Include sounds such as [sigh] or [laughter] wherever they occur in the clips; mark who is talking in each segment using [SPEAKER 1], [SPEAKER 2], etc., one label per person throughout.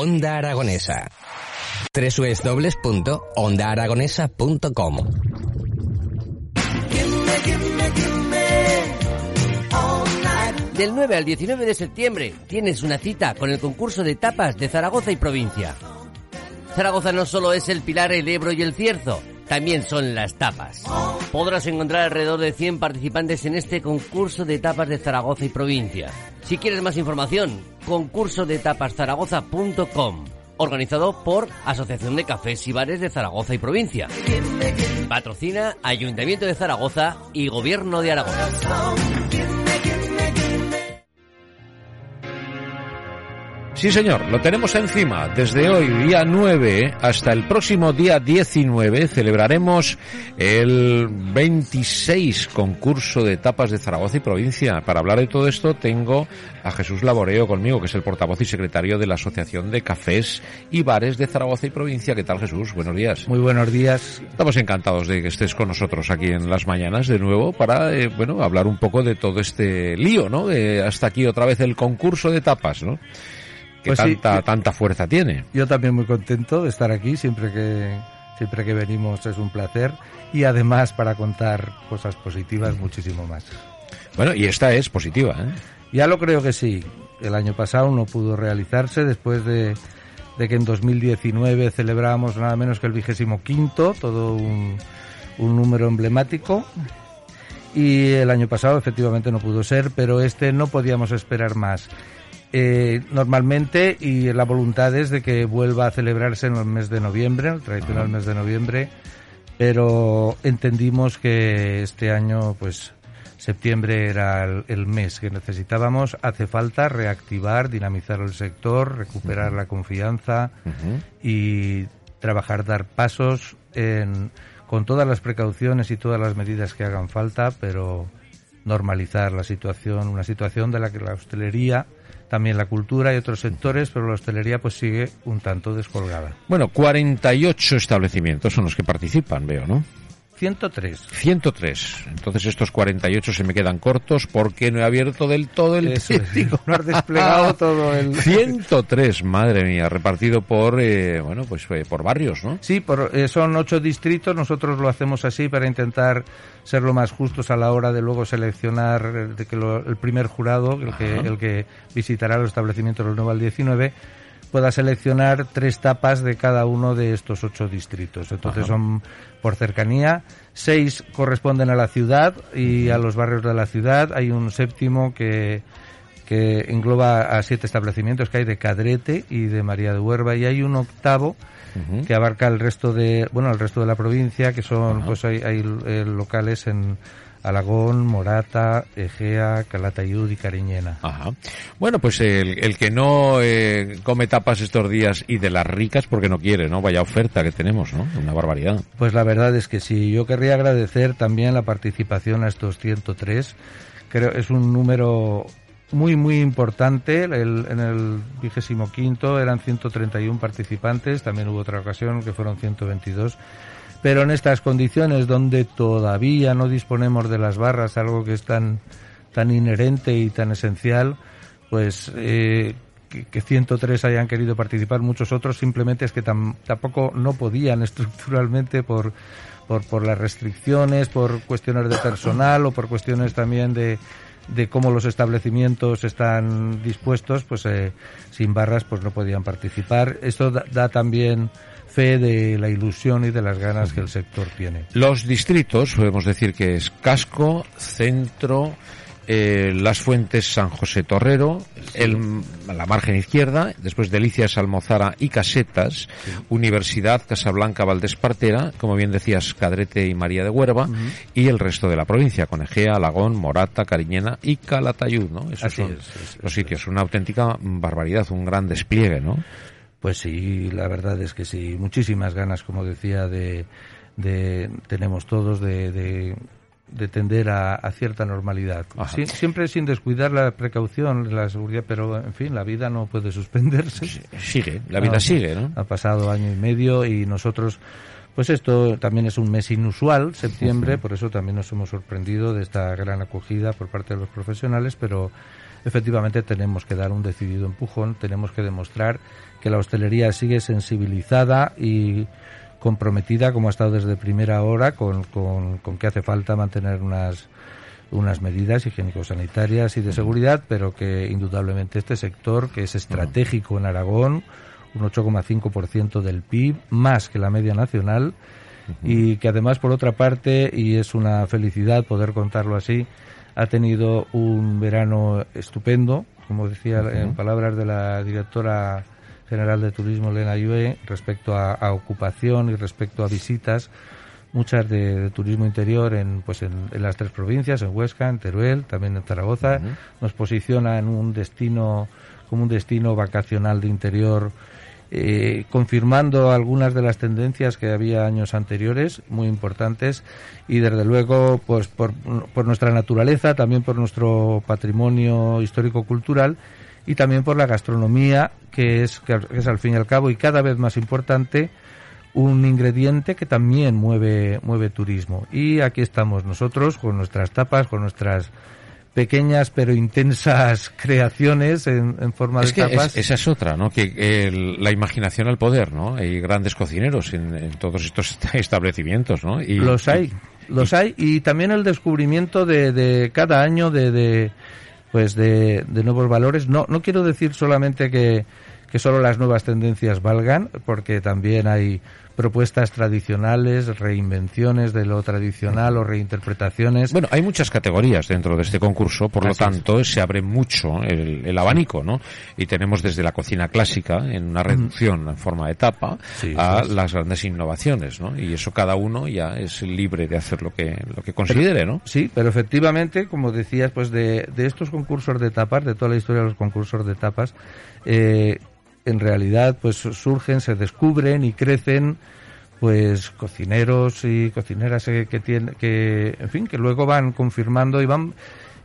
[SPEAKER 1] Onda Aragonesa. www.ondaaragonesa.com
[SPEAKER 2] Del 9 al 19 de septiembre tienes una cita con el concurso de tapas de Zaragoza y provincia. Zaragoza no solo es el Pilar, el Ebro y el Cierzo, también son las tapas. Podrás encontrar alrededor de 100 participantes en este concurso de tapas de Zaragoza y provincia. Si quieres más información, concurso de tapaszaragoza.com, organizado por Asociación de Cafés y Bares de Zaragoza y provincia. Patrocina Ayuntamiento de Zaragoza y Gobierno de Aragón.
[SPEAKER 3] Sí, señor, lo tenemos encima. Desde hoy, día 9, hasta el próximo día 19, celebraremos el 26 concurso de etapas de Zaragoza y provincia. Para hablar de todo esto, tengo a Jesús Laboreo conmigo, que es el portavoz y secretario de la Asociación de Cafés y Bares de Zaragoza y provincia. ¿Qué tal, Jesús? Buenos días.
[SPEAKER 4] Muy buenos días.
[SPEAKER 3] Estamos encantados de que estés con nosotros aquí en las mañanas de nuevo para, eh, bueno, hablar un poco de todo este lío, ¿no? Eh, hasta aquí otra vez el concurso de tapas, ¿no? Que
[SPEAKER 4] Pues
[SPEAKER 3] tanta, fuerza tiene.
[SPEAKER 4] Yo también muy contento de estar aquí, siempre que, siempre que venimos es un placer y además para contar cosas positivas muchísimo más.
[SPEAKER 3] Bueno, y esta es positiva, ¿eh?
[SPEAKER 4] Ya lo creo que sí. El año pasado no pudo realizarse después de, de que en 2019 celebrábamos nada menos que el vigésimo quinto, todo un, un número emblemático. Y el año pasado efectivamente no pudo ser, pero este no podíamos esperar más. Eh, normalmente, y la voluntad es de que vuelva a celebrarse en el mes de noviembre, el tradicional mes de noviembre, pero entendimos que este año, pues, septiembre era el, el mes que necesitábamos. Hace falta reactivar, dinamizar el sector, recuperar la confianza y trabajar, dar pasos en, con todas las precauciones y todas las medidas que hagan falta, pero normalizar la situación, una situación de la que la hostelería, también la cultura y otros sectores, pero la hostelería pues sigue un tanto descolgada.
[SPEAKER 3] Bueno, 48 establecimientos son los que participan, veo, ¿no?
[SPEAKER 4] 103.
[SPEAKER 3] 103. Entonces estos 48 se me quedan cortos porque no he abierto del todo el
[SPEAKER 4] Eso. No has desplegado [laughs] todo el...
[SPEAKER 3] 103, madre mía, repartido por, eh, bueno, pues eh, por barrios, ¿no?
[SPEAKER 4] Sí, por- eh, son ocho distritos. Nosotros lo hacemos así para intentar ser lo más justos a la hora de luego seleccionar eh, de que lo- el primer jurado, el que, el que visitará los establecimientos del 9 al 19, pueda seleccionar tres tapas de cada uno de estos ocho distritos. Entonces
[SPEAKER 3] Ajá.
[SPEAKER 4] son por cercanía. Seis corresponden a la ciudad y a los barrios de la ciudad. Hay un séptimo que que engloba a siete establecimientos que hay de Cadrete y de María de Huerva y hay un octavo que abarca el resto de bueno el resto de la provincia que son pues hay, hay eh, locales en Alagón, Morata, Egea, Calatayud y Cariñena.
[SPEAKER 3] Ajá. Bueno, pues el, el que no eh, come tapas estos días y de las ricas porque no quiere, ¿no? Vaya oferta que tenemos, ¿no? Una barbaridad.
[SPEAKER 4] Pues la verdad es que sí, yo querría agradecer también la participación a estos 103. Creo es un número muy muy importante. El- en el vigésimo quinto eran 131 participantes, también hubo otra ocasión que fueron 122. Pero en estas condiciones donde todavía no disponemos de las barras, algo que es tan tan inherente y tan esencial, pues eh, que, que 103 hayan querido participar, muchos otros simplemente es que tam- tampoco no podían [laughs] estructuralmente por, por, por las restricciones, por cuestiones de personal o por cuestiones también de, de cómo los establecimientos están dispuestos, pues eh, sin barras pues no podían participar. Esto da, da también fe de la ilusión y de las ganas que el sector tiene.
[SPEAKER 3] Los distritos, podemos decir que es Casco, Centro, eh, Las Fuentes San José Torrero, el, la margen izquierda, después Delicias Almozara y Casetas, Universidad Casablanca Valdespartera, como bien decías, Cadrete y María de Huerva, y el resto de la provincia, Conejea, Alagón, Morata, Cariñena y Calatayud, ¿no? Esos
[SPEAKER 4] Así
[SPEAKER 3] son
[SPEAKER 4] es, es-
[SPEAKER 3] los sitios, una auténtica barbaridad, un gran despliegue, ¿no?
[SPEAKER 4] Pues sí, la verdad es que sí, muchísimas ganas, como decía, de, de tenemos todos de, de, de tender a, a cierta normalidad. Siempre sin descuidar la precaución, la seguridad, pero en fin, la vida no puede suspenderse.
[SPEAKER 3] Sigue, la vida sigue, ¿no?
[SPEAKER 4] Ha pasado año y medio y nosotros, pues esto también es un mes inusual, septiembre, por eso también nos hemos sorprendido de esta gran acogida por parte de los profesionales, pero efectivamente tenemos que dar un decidido empujón, tenemos que demostrar que la hostelería sigue sensibilizada y comprometida, como ha estado desde primera hora, con, con, con que hace falta mantener unas unas medidas higiénico-sanitarias y de seguridad, pero que indudablemente este sector, que es estratégico en Aragón, un 8,5% del PIB, más que la media nacional, y que además, por otra parte, y es una felicidad poder contarlo así, ha tenido un verano estupendo, como decía en palabras de la directora general de turismo, Elena Yue, respecto a, a ocupación y respecto a visitas, muchas de, de turismo interior en pues en, en las tres provincias, en Huesca, en Teruel, también en Zaragoza, nos posiciona en un destino como un destino vacacional de interior eh, confirmando algunas de las tendencias que había años anteriores, muy importantes, y desde luego, pues por, por nuestra naturaleza, también por nuestro patrimonio histórico-cultural y también por la gastronomía, que es, que es al fin y al cabo y cada vez más importante, un ingrediente que también mueve, mueve turismo. Y aquí estamos nosotros con nuestras tapas, con nuestras pequeñas pero intensas [laughs] creaciones en, en forma
[SPEAKER 3] Es
[SPEAKER 4] de
[SPEAKER 3] que
[SPEAKER 4] tapas.
[SPEAKER 3] es- esa es otra, ¿no? Que el- la imaginación al poder, ¿no? Hay grandes cocineros en, en todos estos est- [laughs] establecimientos, ¿no? Y,
[SPEAKER 4] los hay, los hay y también el descubrimiento de, de cada año de, de pues de, de nuevos valores. No no quiero decir solamente que que solo las nuevas tendencias valgan, porque también hay propuestas tradicionales, reinvenciones de lo tradicional o reinterpretaciones.
[SPEAKER 3] Bueno, hay muchas categorías dentro de este concurso, por lo tanto se abre mucho el, el abanico, ¿no? Y tenemos desde la cocina clásica, en una reducción en forma de tapa,
[SPEAKER 4] Sí,
[SPEAKER 3] a las grandes innovaciones, ¿no? Y eso cada uno ya es libre de hacer lo que, lo que considere, ¿no?
[SPEAKER 4] Sí, pero efectivamente, como decías, pues de, de estos concursos de tapas, de toda la historia de los concursos de tapas, eh, en realidad pues surgen, se descubren y crecen pues cocineros y cocineras eh, que tienen que en fin que luego van confirmando y van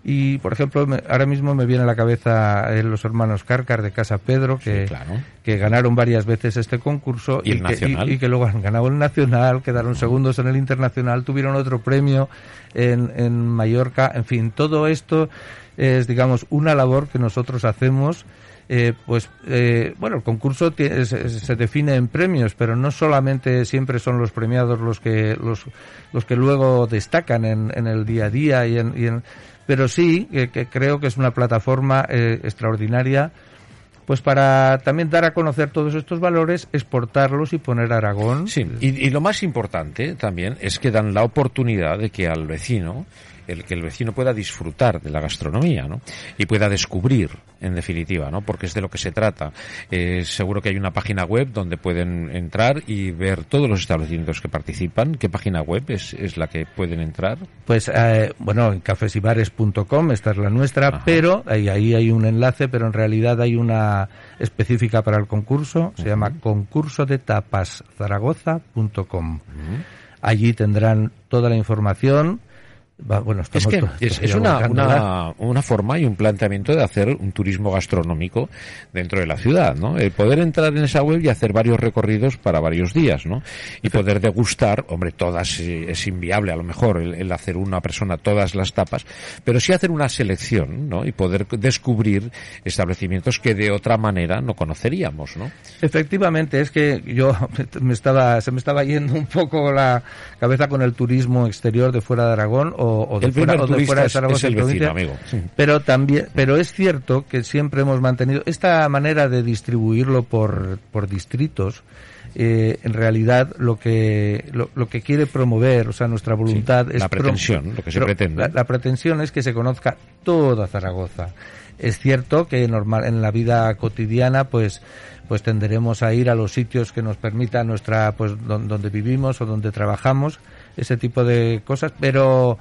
[SPEAKER 4] y por ejemplo me- ahora mismo me viene a la cabeza eh, los hermanos Cárcar de Casa Pedro que,
[SPEAKER 3] Sí, claro.
[SPEAKER 4] que ganaron varias veces este concurso
[SPEAKER 3] Y el
[SPEAKER 4] que,
[SPEAKER 3] nacional.
[SPEAKER 4] y que luego han ganado el nacional, quedaron segundos en el internacional, tuvieron otro premio en, en Mallorca, en fin, todo esto es, digamos, una labor que nosotros hacemos. Eh, pues eh, bueno, el concurso tie- se, define en premios, pero no solamente siempre son los premiados los que los, los que luego destacan en, en el día a día y en, y en- pero sí que, creo que es una plataforma eh, extraordinaria pues para también dar a conocer todos estos valores, exportarlos y poner a Aragón.
[SPEAKER 3] Y, y lo más importante también es que dan la oportunidad de que al vecino, el que el vecino pueda disfrutar de la gastronomía, ¿no? Y pueda descubrir, en definitiva, ¿no? Porque es de lo que se trata. Eh, seguro que hay una página web donde pueden entrar y ver todos los establecimientos que participan. ¿Qué página web es, es la que pueden entrar?
[SPEAKER 4] Pues eh, bueno, en cafesibares.com, esta es la nuestra,
[SPEAKER 3] Ajá.
[SPEAKER 4] pero ahí, ahí hay un enlace, pero en realidad hay una específica para el concurso, se llama concurso de tapaszaragoza.com. Allí tendrán toda la información. Va- bueno,
[SPEAKER 3] Es que es, una, una, una forma y un planteamiento de hacer un turismo gastronómico dentro de la ciudad, ¿no? El poder entrar en esa web y hacer varios recorridos para varios días, ¿no? Y poder degustar, hombre, todas eh, es inviable a lo mejor el, el hacer una persona todas las tapas, pero sí hacer una selección, ¿no? Y poder descubrir establecimientos que de otra manera no conoceríamos, ¿no?
[SPEAKER 4] Efectivamente, es que yo [laughs] me estaba, se me estaba yendo un poco la cabeza con el turismo exterior de fuera de Aragón o, o de
[SPEAKER 3] El
[SPEAKER 4] fuera, o de fuera Zaragoza
[SPEAKER 3] el vecino, amigo. Sí.
[SPEAKER 4] Pero también, pero es cierto que siempre hemos mantenido esta manera de distribuirlo por, por distritos. eh, en realidad lo que lo, lo, que quiere promover, o sea, nuestra voluntad
[SPEAKER 3] es la pretensión, lo que se pretende.
[SPEAKER 4] La, la, pretensión es que se conozca toda Zaragoza. Es cierto que normal en la vida cotidiana, pues pues tenderemos a ir a los sitios que nos permita nuestra pues donde vivimos o donde trabajamos ese tipo de cosas pero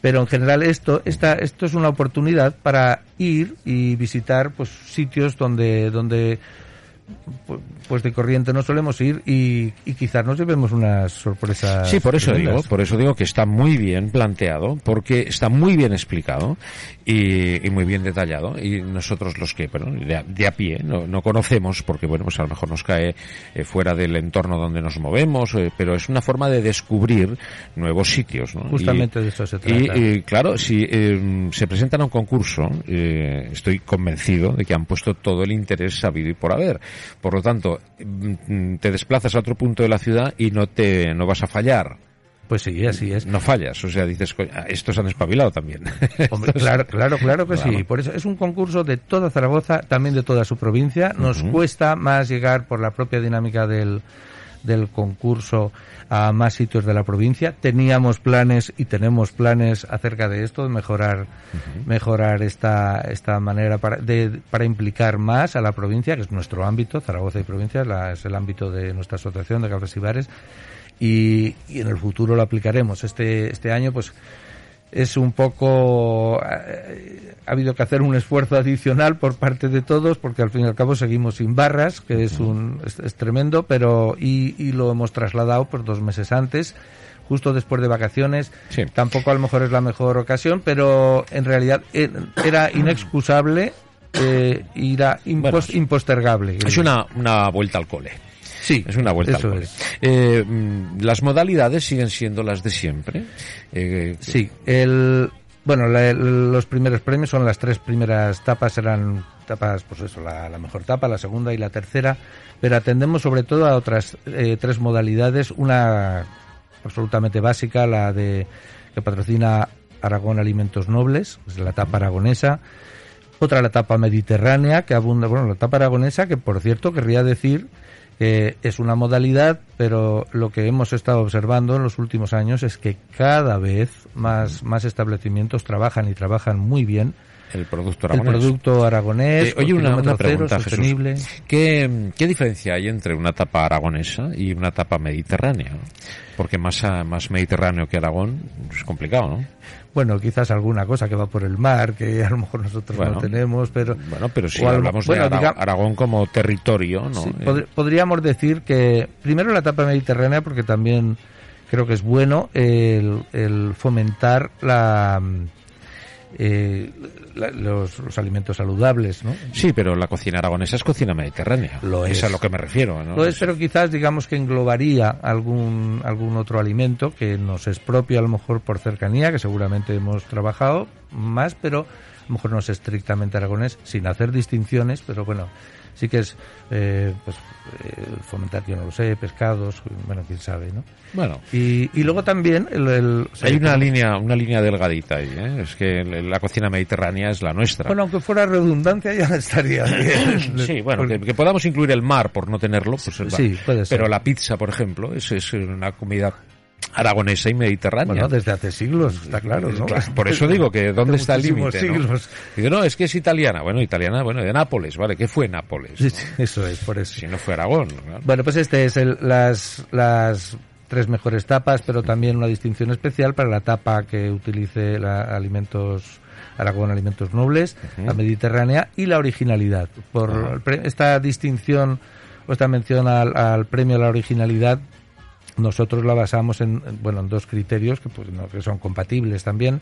[SPEAKER 4] pero en general esto esta, esto es una oportunidad para ir y visitar pues sitios donde donde pues de corriente no solemos ir y, y quizás nos llevemos unas sorpresas.
[SPEAKER 3] Sí, por eso digo, por eso digo que está muy bien planteado, porque está muy bien explicado y, y muy bien detallado y nosotros los que, bueno, de a, pie no, no, conocemos, porque bueno, pues a lo mejor nos cae eh, fuera del entorno donde nos movemos, eh, pero es una forma de descubrir nuevos sitios, ¿no?
[SPEAKER 4] Justamente de eso se trata.
[SPEAKER 3] Y, claro, si eh, se presentan a un concurso, estoy convencido de que han puesto todo el interés sabido y por haber. Por lo tanto, mm, te desplazas a otro punto de la ciudad y no te no vas a fallar.
[SPEAKER 4] Pues sí, así es.
[SPEAKER 3] No fallas, o sea, dices, estos han espabilado también. [laughs]
[SPEAKER 4] Hombre, claro, claro, claro que sí. Por eso es un concurso de toda Zaragoza, también de toda su provincia. Nos cuesta más llegar por la propia dinámica del, del concurso a más sitios de la provincia. Teníamos planes y tenemos planes acerca de esto, de mejorar, mejorar esta, esta manera para, de, para implicar más a la provincia, que es nuestro ámbito, Zaragoza y provincia, la, es el ámbito de nuestra asociación de Cabras y Bares y, y en el futuro lo aplicaremos. Este, este año, pues, es un poco eh, ha habido que hacer un esfuerzo adicional por parte de todos porque al fin y al cabo seguimos sin barras que es un es, tremendo pero y, y, lo hemos trasladado por dos meses antes justo después de vacaciones.
[SPEAKER 3] Sí.
[SPEAKER 4] tampoco a lo mejor es la mejor ocasión pero en realidad eh, era inexcusable eh, era impos, bueno, impostergable.
[SPEAKER 3] es una, una vuelta al cole
[SPEAKER 4] Sí,
[SPEAKER 3] es una vuelta
[SPEAKER 4] eso
[SPEAKER 3] al
[SPEAKER 4] es.
[SPEAKER 3] eh, las modalidades siguen siendo las de siempre. Eh,
[SPEAKER 4] sí, el bueno, la, los primeros premios son las tres primeras tapas eran tapas, pues eso, la, la, mejor tapa, la segunda y la tercera, pero atendemos sobre todo a otras eh, tres modalidades, una absolutamente básica, la de que patrocina Aragón Alimentos Nobles, es la tapa aragonesa. Otra la tapa mediterránea, que abunda, bueno, la tapa aragonesa, que por cierto querría decir que es una modalidad, pero lo que hemos estado observando en los últimos años es que cada vez más, más establecimientos trabajan y trabajan muy bien
[SPEAKER 3] el producto aragonés.
[SPEAKER 4] El producto aragonés,
[SPEAKER 3] eh, oye, una, una pregunta,
[SPEAKER 4] sostenible.
[SPEAKER 3] Jesús. ¿Qué, ¿Qué diferencia hay entre una tapa aragonesa y una tapa mediterránea? Porque más, más mediterráneo que Aragón es complicado, ¿no?
[SPEAKER 4] Bueno, quizás alguna cosa que va por el mar, que a lo mejor nosotros
[SPEAKER 3] bueno,
[SPEAKER 4] no tenemos, pero...
[SPEAKER 3] Bueno, pero si
[SPEAKER 4] algo-
[SPEAKER 3] hablamos
[SPEAKER 4] bueno,
[SPEAKER 3] de Ara-
[SPEAKER 4] digamos-
[SPEAKER 3] Aragón como territorio, ¿no?
[SPEAKER 4] Sí,
[SPEAKER 3] Eh,
[SPEAKER 4] pod- podríamos decir que primero la etapa mediterránea porque también creo que es bueno el, el fomentar la, eh, la- los, los alimentos saludables, ¿no?
[SPEAKER 3] Sí, pero la cocina aragonesa es cocina mediterránea.
[SPEAKER 4] Lo es.
[SPEAKER 3] a lo que me refiero, ¿no?
[SPEAKER 4] Lo es, pero quizás digamos que englobaría algún algún otro alimento que nos es propio a lo mejor por cercanía, que seguramente hemos trabajado más, pero a lo mejor no es estrictamente aragonés, sin hacer distinciones, pero bueno, sí que es eh, pues eh, fomentar, yo no lo sé, pescados, bueno, quién sabe, ¿no?
[SPEAKER 3] Bueno,
[SPEAKER 4] Y, y luego también el, el- o sea,
[SPEAKER 3] hay una línea, una línea delgadita ahí, ¿eh? Es que la cocina mediterránea es la nuestra.
[SPEAKER 4] Bueno, aunque fuera redundancia ya [laughs] estaría bien.
[SPEAKER 3] Sí, bueno,
[SPEAKER 4] Porque-
[SPEAKER 3] que, que podamos incluir el mar por no tenerlo, pues.
[SPEAKER 4] Sí, puede ser.
[SPEAKER 3] Pero la pizza, por ejemplo, es, es una comida aragonesa y mediterránea.
[SPEAKER 4] Bueno, desde hace siglos, está claro, ¿no?
[SPEAKER 3] Claro, Por eso digo que dónde está el límite. ¿no?
[SPEAKER 4] siglos.
[SPEAKER 3] Digo, no, es que es italiana. Bueno, italiana, bueno, de Nápoles, ¿vale? ¿Qué fue Nápoles? No?
[SPEAKER 4] eso es, por eso.
[SPEAKER 3] Si no fue Aragón.
[SPEAKER 4] Bueno, pues este es el, las, las tres mejores tapas, pero también una distinción especial para la tapa que utilice la alimentos Aragón Alimentos Nobles, la Mediterránea y la originalidad. Por esta distinción o esta mención al, al premio a la originalidad nosotros la basamos en, en, bueno en dos criterios que pues no, que son compatibles también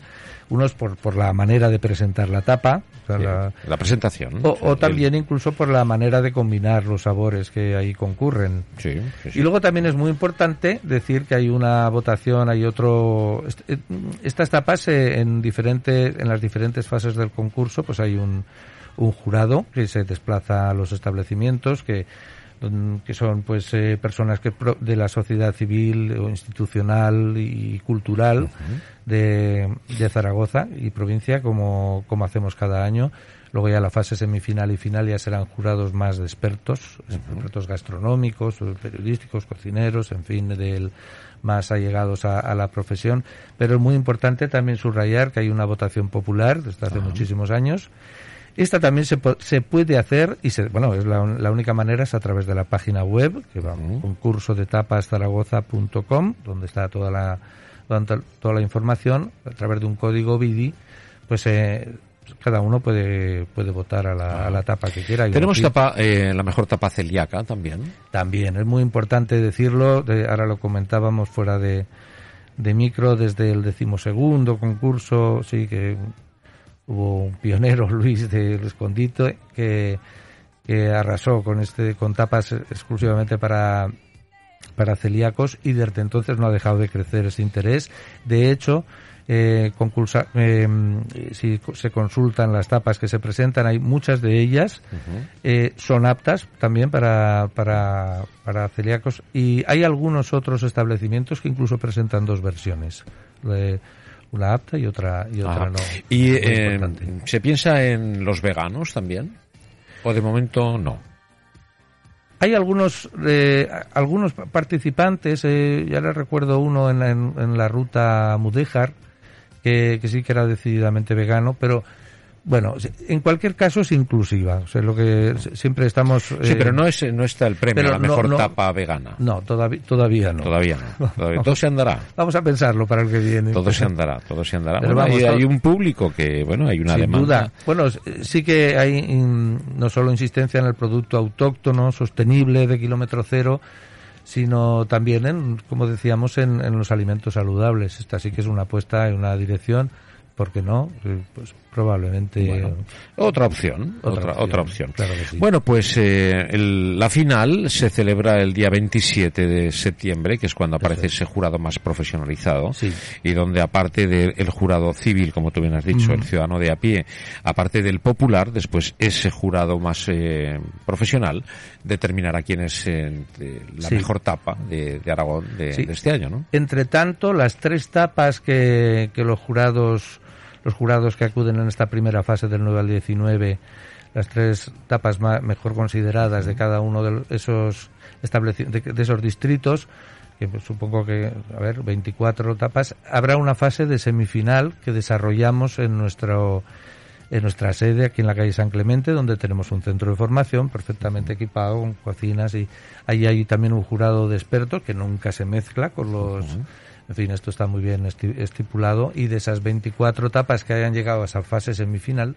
[SPEAKER 4] uno es por, por la manera de presentar la tapa o sea, la-
[SPEAKER 3] La presentación.
[SPEAKER 4] o, o
[SPEAKER 3] El-
[SPEAKER 4] también incluso por la manera de combinar los sabores que ahí concurren
[SPEAKER 3] Sí, sí,
[SPEAKER 4] y luego también es muy importante decir que hay una votación, hay otro. eh, Estas tapas eh, en diferentes, en las diferentes fases del concurso, pues hay un, un jurado que se desplaza a los establecimientos, que que son pues eh, personas que de la sociedad civil o institucional y cultural de, de, Zaragoza y provincia como, como hacemos cada año. Luego ya la fase semifinal y final ya serán jurados más de expertos expertos gastronómicos periodísticos cocineros en fin del más allegados a, la profesión. Pero es muy importante también subrayar que hay una votación popular desde hace muchísimos años esta también se, se puede hacer, y se, bueno, es la, única manera es a través de la página web, que va, uh concurso de tapaszaragoza.com, donde está toda la, toda la información, a través de un código BIDI, pues eh, cada uno puede puede votar a la, a la tapa que quiera.
[SPEAKER 3] Tenemos tapa, eh, la mejor tapa celíaca también.
[SPEAKER 4] También, es muy importante decirlo, de, ahora lo comentábamos fuera de, de micro, desde el decimosegundo concurso, sí, que hubo un pionero, [laughs] Luis del Escondito, que, que arrasó con este con tapas exclusivamente para para celíacos y desde entonces no ha dejado de crecer ese interés. De hecho, eh, concursa, eh, si se consultan las tapas que se presentan, hay muchas de ellas eh, son aptas también para, para, para celíacos y hay algunos otros establecimientos que incluso presentan dos versiones una apta y otra y otra no.
[SPEAKER 3] ¿Y eh, se piensa en los veganos también? ¿O de momento no?
[SPEAKER 4] Hay algunos eh, algunos participantes, eh, ya les recuerdo uno en, en, la ruta Mudéjar, que, que sí que era decididamente vegano, pero bueno, en cualquier caso es inclusiva. O sea, lo que siempre estamos.
[SPEAKER 3] Sí, pero eh, no es no está el premio a la mejor tapa vegana.
[SPEAKER 4] No, todavía todavía no.
[SPEAKER 3] Todavía no. Todo se andará. [laughs]
[SPEAKER 4] Vamos a pensarlo para el que viene.
[SPEAKER 3] Todo se andará, todo se andará. Pero hay, un público que, bueno, hay una sin demanda. Duda.
[SPEAKER 4] Bueno, sí que hay no solo insistencia en el producto autóctono, sostenible, de kilómetro cero, sino también en, como decíamos, en, en los alimentos saludables. Esta sí que es una apuesta en una dirección ¿por qué no? Pues probablemente
[SPEAKER 3] otra opción, otra, otra opción. Bueno, pues eh, la final se celebra el día 27 de septiembre, que es cuando aparece ese jurado más profesionalizado y donde aparte del jurado civil, como tú bien has dicho, el ciudadano de a pie, aparte del popular, después ese jurado más eh, profesional determinará quién es eh, la mejor tapa de, Aragón de, este año, ¿no?
[SPEAKER 4] Entre tanto, las tres tapas que, que los jurados los jurados que acuden en esta primera fase del 9 al 19, las tres etapas mejor consideradas de cada uno de esos de, de esos distritos, que pues, supongo que, a ver, 24 etapas, habrá una fase de semifinal que desarrollamos en nuestro en nuestra sede aquí en la calle San Clemente, donde tenemos un centro de formación perfectamente equipado con cocinas y ahí hay también un jurado de expertos que nunca se mezcla con los en fin, esto está muy bien estipulado y de esas 24 etapas que hayan llegado a esa fase semifinal,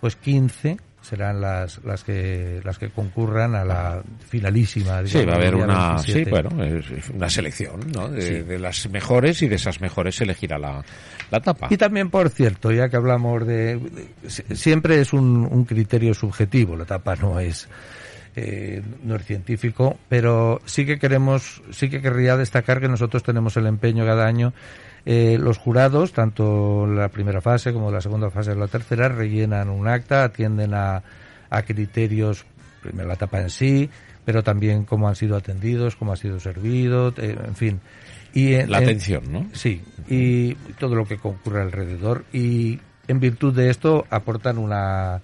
[SPEAKER 4] pues 15 serán las las que las que concurran a la finalísima.
[SPEAKER 3] sí, va a haber una, sí, bueno, una selección ¿no? De, las mejores y de esas mejores se elegirá la, la etapa.
[SPEAKER 4] Y también, por cierto, ya que hablamos de, siempre es un, un criterio subjetivo, la etapa no es eh, no es científico, pero sí que queremos, sí que querría destacar que nosotros tenemos el empeño cada año eh, los jurados, tanto la primera fase como la segunda fase o la tercera, rellenan un acta, atienden a, a criterios, primero la etapa en sí, pero también cómo han sido atendidos, cómo ha sido servido, eh, en fin.
[SPEAKER 3] Y la atención, ¿no?
[SPEAKER 4] Sí, y todo lo que concurre alrededor. Y en virtud de esto aportan una,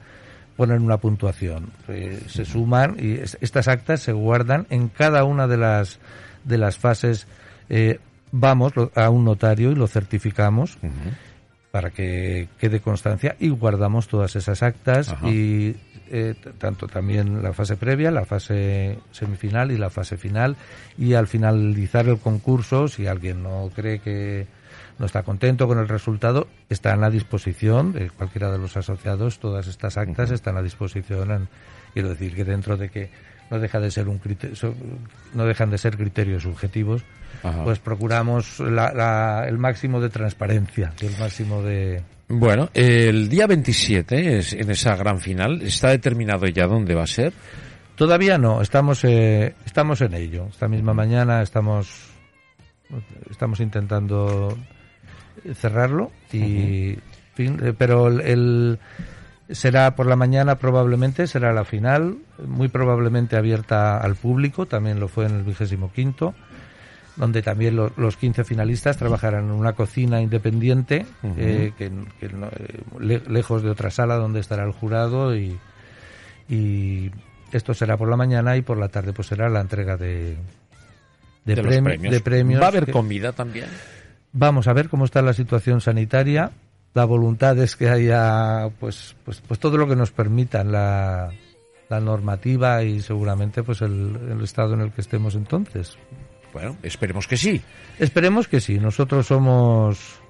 [SPEAKER 4] ponen una puntuación. Eh, se suman y estas actas se guardan en cada una de las, de las fases. Eh, vamos a un notario y lo certificamos para que quede constancia y guardamos todas esas actas y eh, tanto también la fase previa, la fase semifinal y la fase final y al finalizar el concurso, si alguien no cree que no está contento con el resultado, está en la disposición de cualquiera de los asociados, todas estas actas están a disposición, quiero decir que dentro de que no deja de ser un criterio, no dejan de ser criterios subjetivos, pues procuramos el máximo de transparencia, el máximo de
[SPEAKER 3] bueno, el día 27 es en esa gran final, ¿está determinado ya dónde va a ser?
[SPEAKER 4] Todavía no, estamos eh, estamos en ello. Esta misma mañana estamos estamos intentando cerrarlo y fin, eh, pero el, Será por la mañana probablemente, será la final, muy probablemente abierta al público, también lo fue en el vigésimo quinto, donde también los 15 finalistas trabajarán en una cocina independiente, eh, que, eh, lejos de otra sala donde estará el jurado y, y esto será por la mañana y por la tarde pues será la entrega de,
[SPEAKER 3] de, premios. ¿Va a haber comida también?
[SPEAKER 4] Vamos a ver cómo está la situación sanitaria. La voluntad es que haya pues pues pues todo lo que nos permitan la, la normativa y seguramente pues el, el estado en el que estemos entonces.
[SPEAKER 3] Bueno, esperemos que sí.
[SPEAKER 4] Esperemos que sí. Nosotros somos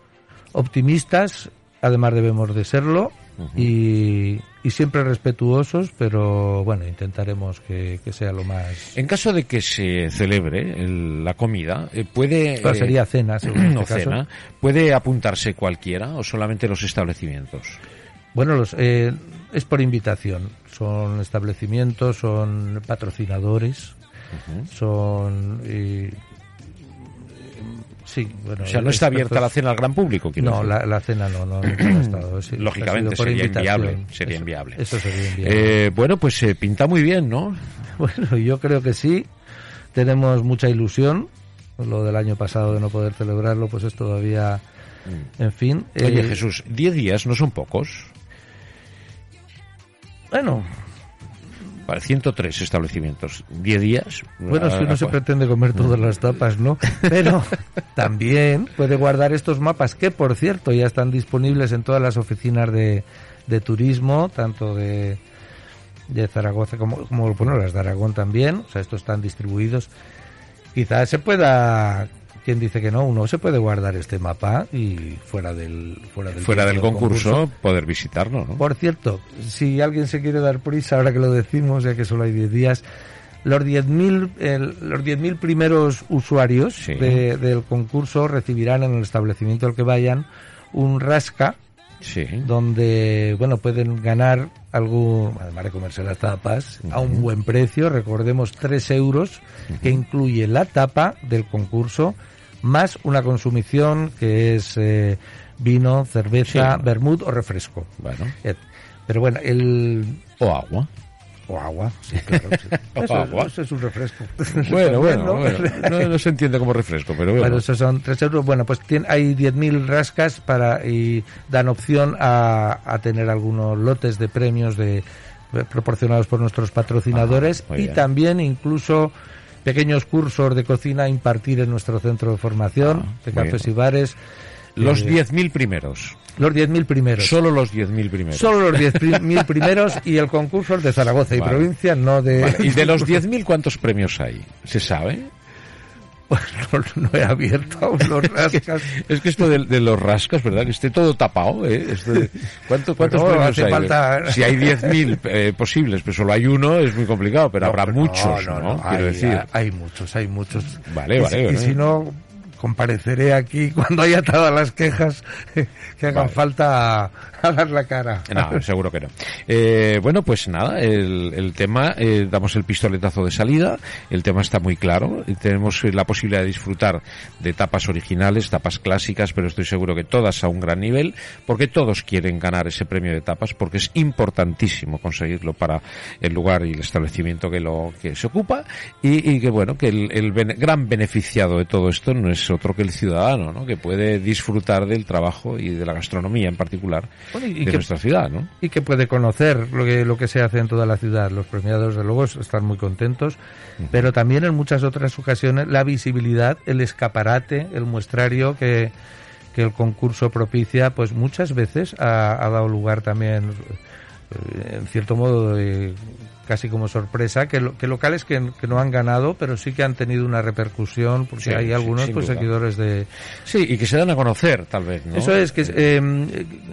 [SPEAKER 4] optimistas, además debemos de serlo y, siempre respetuosos, pero bueno, intentaremos que, sea lo más.
[SPEAKER 3] En caso de que se celebre la comida, eh, puede.
[SPEAKER 4] sería cena, [clears throat]
[SPEAKER 3] no este cena. ¿Puede apuntarse cualquiera o solamente los establecimientos?
[SPEAKER 4] Bueno, los, eh, es por invitación. Son establecimientos, son patrocinadores, son Sí, bueno.
[SPEAKER 3] O sea, no está abierta la cena al gran público.
[SPEAKER 4] No, la, cena no, no, ha estado.
[SPEAKER 3] Lógicamente sería inviable, sería
[SPEAKER 4] eso,
[SPEAKER 3] inviable.
[SPEAKER 4] Eso sería inviable.
[SPEAKER 3] Eh, bueno, pues se pinta muy bien, ¿no? [laughs]
[SPEAKER 4] Bueno, yo creo que sí. Tenemos mucha ilusión. Lo del año pasado de no poder celebrarlo, pues es todavía. Mm. En fin.
[SPEAKER 3] Oye, eh, Jesús, 10 días no son pocos.
[SPEAKER 4] Bueno,
[SPEAKER 3] 103 establecimientos, 10 días.
[SPEAKER 4] Bueno, si no se pretende comer todas las tapas, ¿no? Pero [laughs] también puede guardar estos mapas que, por cierto, ya están disponibles en todas las oficinas de, de turismo, tanto de, de Zaragoza como, como bueno, las de Aragón también. O sea, estos están distribuidos. Quizás se pueda quien dice que no, uno se puede guardar este mapa y fuera del fuera del,
[SPEAKER 3] fuera del concurso, poder visitarlo, ¿no?
[SPEAKER 4] Por cierto, si alguien se quiere dar prisa ahora que lo decimos, ya que solo hay 10 días, los 10.000 los 10.000 primeros usuarios del concurso recibirán en el establecimiento al que vayan un rasca
[SPEAKER 3] sí.
[SPEAKER 4] donde bueno pueden ganar algo, además de comerse las tapas, a un buen precio, recordemos 3 euros, que incluye la tapa del concurso, más una consumición que es eh, vino, cerveza, vermut o refresco.
[SPEAKER 3] Bueno.
[SPEAKER 4] Pero bueno, el...
[SPEAKER 3] O agua.
[SPEAKER 4] O agua, sí, [laughs] claro. Eso, agua. Eso es un refresco.
[SPEAKER 3] Bueno, [laughs] bueno, bueno. No, se entiende como refresco, pero bueno.
[SPEAKER 4] Bueno, esos son tres euros. Bueno, pues tiene, hay 10.000 rascas para y dan opción a, a tener algunos lotes de premios de eh, proporcionados por nuestros patrocinadores y también incluso pequeños cursos de cocina a impartir en nuestro centro de formación ah, de cafés y bares.
[SPEAKER 3] Los 10.000 primeros.
[SPEAKER 4] Los 10.000 primeros.
[SPEAKER 3] Solo los 10.000 primeros.
[SPEAKER 4] Solo los 10.000 primeros y el concurso es de Zaragoza y provincia, no de...
[SPEAKER 3] ¿Y de los [laughs] 10.000 cuántos premios hay? ¿Se sabe?
[SPEAKER 4] Pues no, he abierto aún los [laughs] rascas.
[SPEAKER 3] es que esto de, los rascas, ¿verdad? Que esté todo tapado, ¿eh? ¿Cuántos premios hay?
[SPEAKER 4] Falta...
[SPEAKER 3] Si hay 10.000 eh, posibles, pero solo hay uno, es muy complicado, pero habrá muchos, ¿no? Quiero
[SPEAKER 4] hay,
[SPEAKER 3] decir.
[SPEAKER 4] Hay muchos, hay muchos.
[SPEAKER 3] Vale, vale.
[SPEAKER 4] Y, si no, compareceré aquí [laughs] cuando haya todas las quejas que hagan falta a, dar la cara.
[SPEAKER 3] No, seguro que no. Eh, bueno, pues nada, el, el tema, eh, damos el pistoletazo de salida, el tema está muy claro, tenemos la posibilidad de disfrutar de tapas originales, tapas clásicas, pero estoy seguro que todas a un gran nivel, porque todos quieren ganar ese premio de tapas, porque es importantísimo conseguirlo para el lugar y el establecimiento que lo que se ocupa, y, y que bueno, que el, el gran beneficiado de todo esto no es otro que el ciudadano, ¿no? que puede disfrutar del trabajo y de la gastronomía en particular y de nuestra ciudad. ¿no?
[SPEAKER 4] Y que puede conocer lo que, lo que se hace en toda la ciudad. Los premiados, de luego, están muy contentos, pero también en muchas otras ocasiones la visibilidad, el escaparate, el muestrario que, que el concurso propicia, pues muchas veces ha, ha dado lugar también eh, en cierto modo de casi como sorpresa que, que locales que, no han ganado, pero sí que han tenido una repercusión, porque hay algunos pues, seguidores de...
[SPEAKER 3] Sí, y que se dan a conocer, tal vez, ¿no?
[SPEAKER 4] Eso es, que em,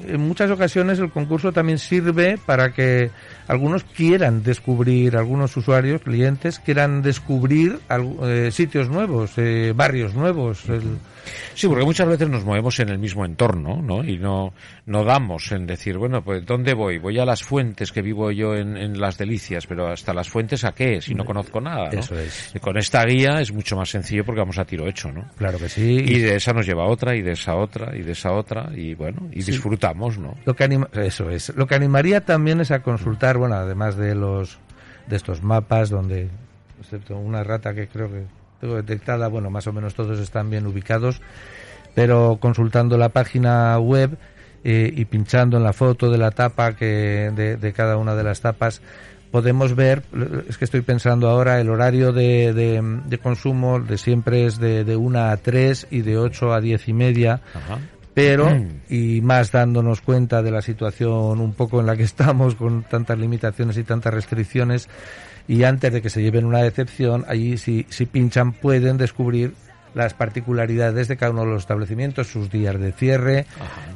[SPEAKER 4] en muchas ocasiones el concurso también sirve para que algunos quieran descubrir, algunos usuarios, clientes, quieran descubrir eh, sitios nuevos, eh, barrios nuevos.
[SPEAKER 3] Sí, porque muchas veces nos movemos en el mismo entorno, ¿no? Y no, no damos en decir, bueno, pues ¿dónde voy? Voy a las fuentes que vivo yo en, en Las Delicias pero hasta las fuentes a qué, si no conozco nada. ¿no?
[SPEAKER 4] Eso es.
[SPEAKER 3] Y con esta guía es mucho más sencillo porque vamos a tiro hecho, ¿no?
[SPEAKER 4] Claro que sí.
[SPEAKER 3] Y de esa nos lleva a otra, y de esa otra, y de esa otra, y bueno, y disfrutamos, ¿no?
[SPEAKER 4] Lo que anima, eso es. Lo que animaría también es a consultar, bueno, además de los de estos mapas donde, excepto una rata que creo que tengo detectada, bueno, más o menos todos están bien ubicados, pero consultando la página web eh, y pinchando en la foto de la tapa que de, de cada una de las tapas podemos ver, es que estoy pensando ahora, el horario de, de, de consumo de siempre es de, de 1 a 3 y de 8 a 10 y media.
[SPEAKER 3] Ajá.
[SPEAKER 4] Pero,
[SPEAKER 3] Mm.
[SPEAKER 4] y más dándonos cuenta de la situación un poco en la que [laughs] estamos, con tantas limitaciones y tantas restricciones, y antes de que se lleven una decepción, allí si, si pinchan pueden descubrir las particularidades de cada uno de los establecimientos, sus días de cierre,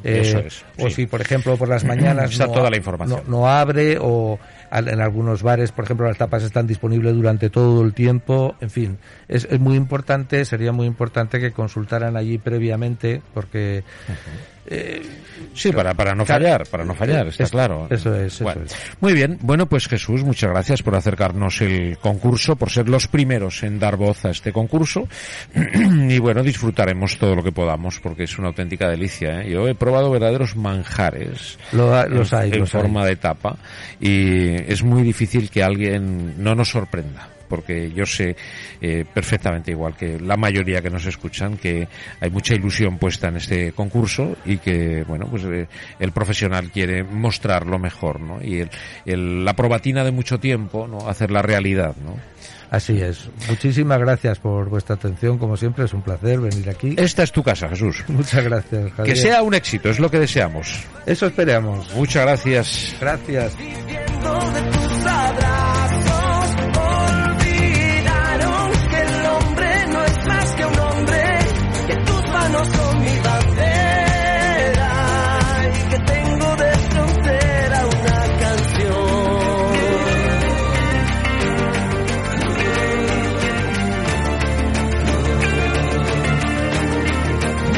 [SPEAKER 4] eh,
[SPEAKER 3] eso es,
[SPEAKER 4] o
[SPEAKER 3] sí.
[SPEAKER 4] si por ejemplo por las mañanas [clears throat]
[SPEAKER 3] Está
[SPEAKER 4] no,
[SPEAKER 3] toda la información.
[SPEAKER 4] no- no abre o en algunos bares, por ejemplo, las tapas están disponibles durante todo el tiempo. En fin, es, es muy importante, sería muy importante que consultaran allí previamente porque eh,
[SPEAKER 3] Sí, para, para no fallar, para no fallar, está
[SPEAKER 4] Es-
[SPEAKER 3] claro.
[SPEAKER 4] eso es, eso
[SPEAKER 3] Bueno,
[SPEAKER 4] es.
[SPEAKER 3] Muy bien, bueno, pues Jesús, muchas gracias por acercarnos el concurso, por ser los primeros en dar voz a este concurso. [clears throat] y bueno, disfrutaremos todo lo que podamos, porque es una auténtica delicia. ¿eh? Yo he probado verdaderos manjares.
[SPEAKER 4] Lo ha- los
[SPEAKER 3] en,
[SPEAKER 4] hay,
[SPEAKER 3] en
[SPEAKER 4] los hay.
[SPEAKER 3] forma de tapa y es muy difícil que alguien no nos sorprenda porque yo sé eh, perfectamente igual que la mayoría que nos escuchan que hay mucha ilusión puesta en este concurso y que bueno pues eh, el profesional quiere mostrar lo mejor no y el, el- la probatina de mucho tiempo no hacer la realidad no
[SPEAKER 4] así es. Muchísimas gracias por vuestra atención, como siempre es un placer venir aquí.
[SPEAKER 3] esta es tu casa Jesús
[SPEAKER 4] Muchas gracias, Javier.
[SPEAKER 3] que sea un éxito es lo que deseamos
[SPEAKER 4] Eso esperamos.
[SPEAKER 3] muchas gracias
[SPEAKER 4] Gracias.